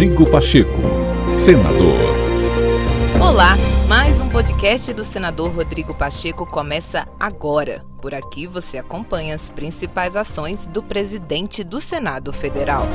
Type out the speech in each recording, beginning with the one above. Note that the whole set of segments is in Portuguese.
Rodrigo Pacheco, senador. Olá, mais um podcast do senador Rodrigo Pacheco começa agora. Por aqui você acompanha as principais ações do presidente do Senado Federal.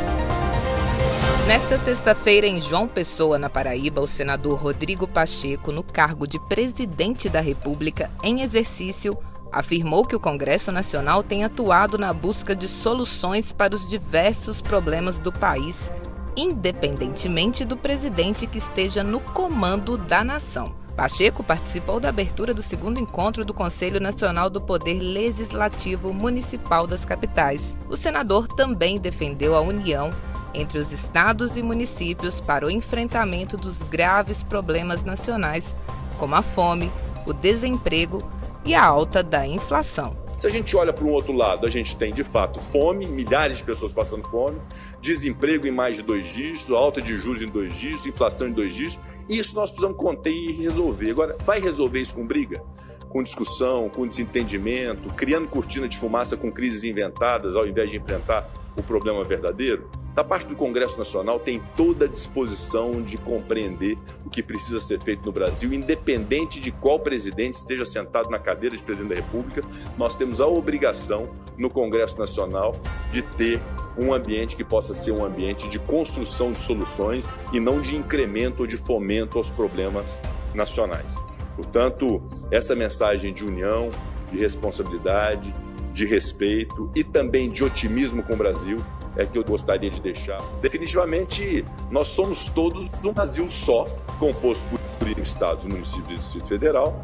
Nesta sexta-feira, em João Pessoa, na Paraíba, o senador Rodrigo Pacheco, no cargo de presidente da República em exercício, afirmou que o Congresso Nacional tem atuado na busca de soluções para os diversos problemas do país, independentemente do presidente que esteja no comando da nação. Pacheco participou da abertura do segundo encontro do Conselho Nacional do Poder Legislativo Municipal das Capitais. O senador também defendeu a união entre os estados e municípios para o enfrentamento dos graves problemas nacionais, como a fome, o desemprego e a alta da inflação. Se a gente olha para um outro lado, a gente tem de fato fome, milhares de pessoas passando fome, desemprego em mais de dois dígitos, alta de juros em dois dígitos, inflação em dois dígitos. Isso nós precisamos conter e resolver. Agora, vai resolver isso com briga? Com discussão, com desentendimento, criando cortina de fumaça com crises inventadas ao invés de enfrentar o problema verdadeiro? Da parte do Congresso Nacional, tem toda a disposição de compreender o que precisa ser feito no Brasil, independente de qual presidente esteja sentado na cadeira de presidente da República. Nós temos a obrigação no Congresso Nacional de ter um ambiente que possa ser um ambiente de construção de soluções e não de incremento ou de fomento aos problemas nacionais. Portanto, essa mensagem de união, de responsabilidade, de respeito e também de otimismo com o Brasil é que eu gostaria de deixar. Definitivamente, nós somos todos um Brasil só, composto por estados, municípios e Distrito Federal.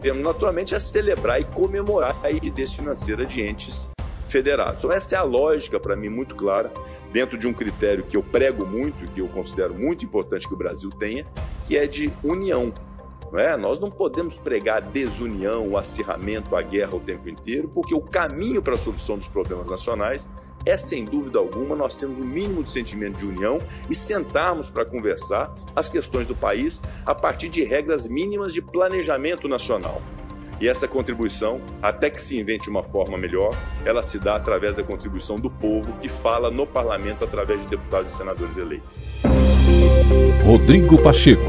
Temos naturalmente a celebrar e comemorar a rigidez financeira de entes federados. Então, essa é a lógica, para mim, muito clara, dentro de um critério que eu prego muito, que eu considero muito importante que o Brasil tenha, que é de união. Não é? Nós não podemos pregar a desunião, o acirramento, a guerra o tempo inteiro, porque o caminho para a solução dos problemas nacionais é, sem dúvida alguma, nós temos um mínimo de sentimento de união e sentarmos para conversar as questões do país a partir de regras mínimas de planejamento nacional. E essa contribuição, até que se invente uma forma melhor, ela se dá através da contribuição do povo que fala no parlamento através de deputados e senadores eleitos. Rodrigo Pacheco,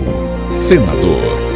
senador.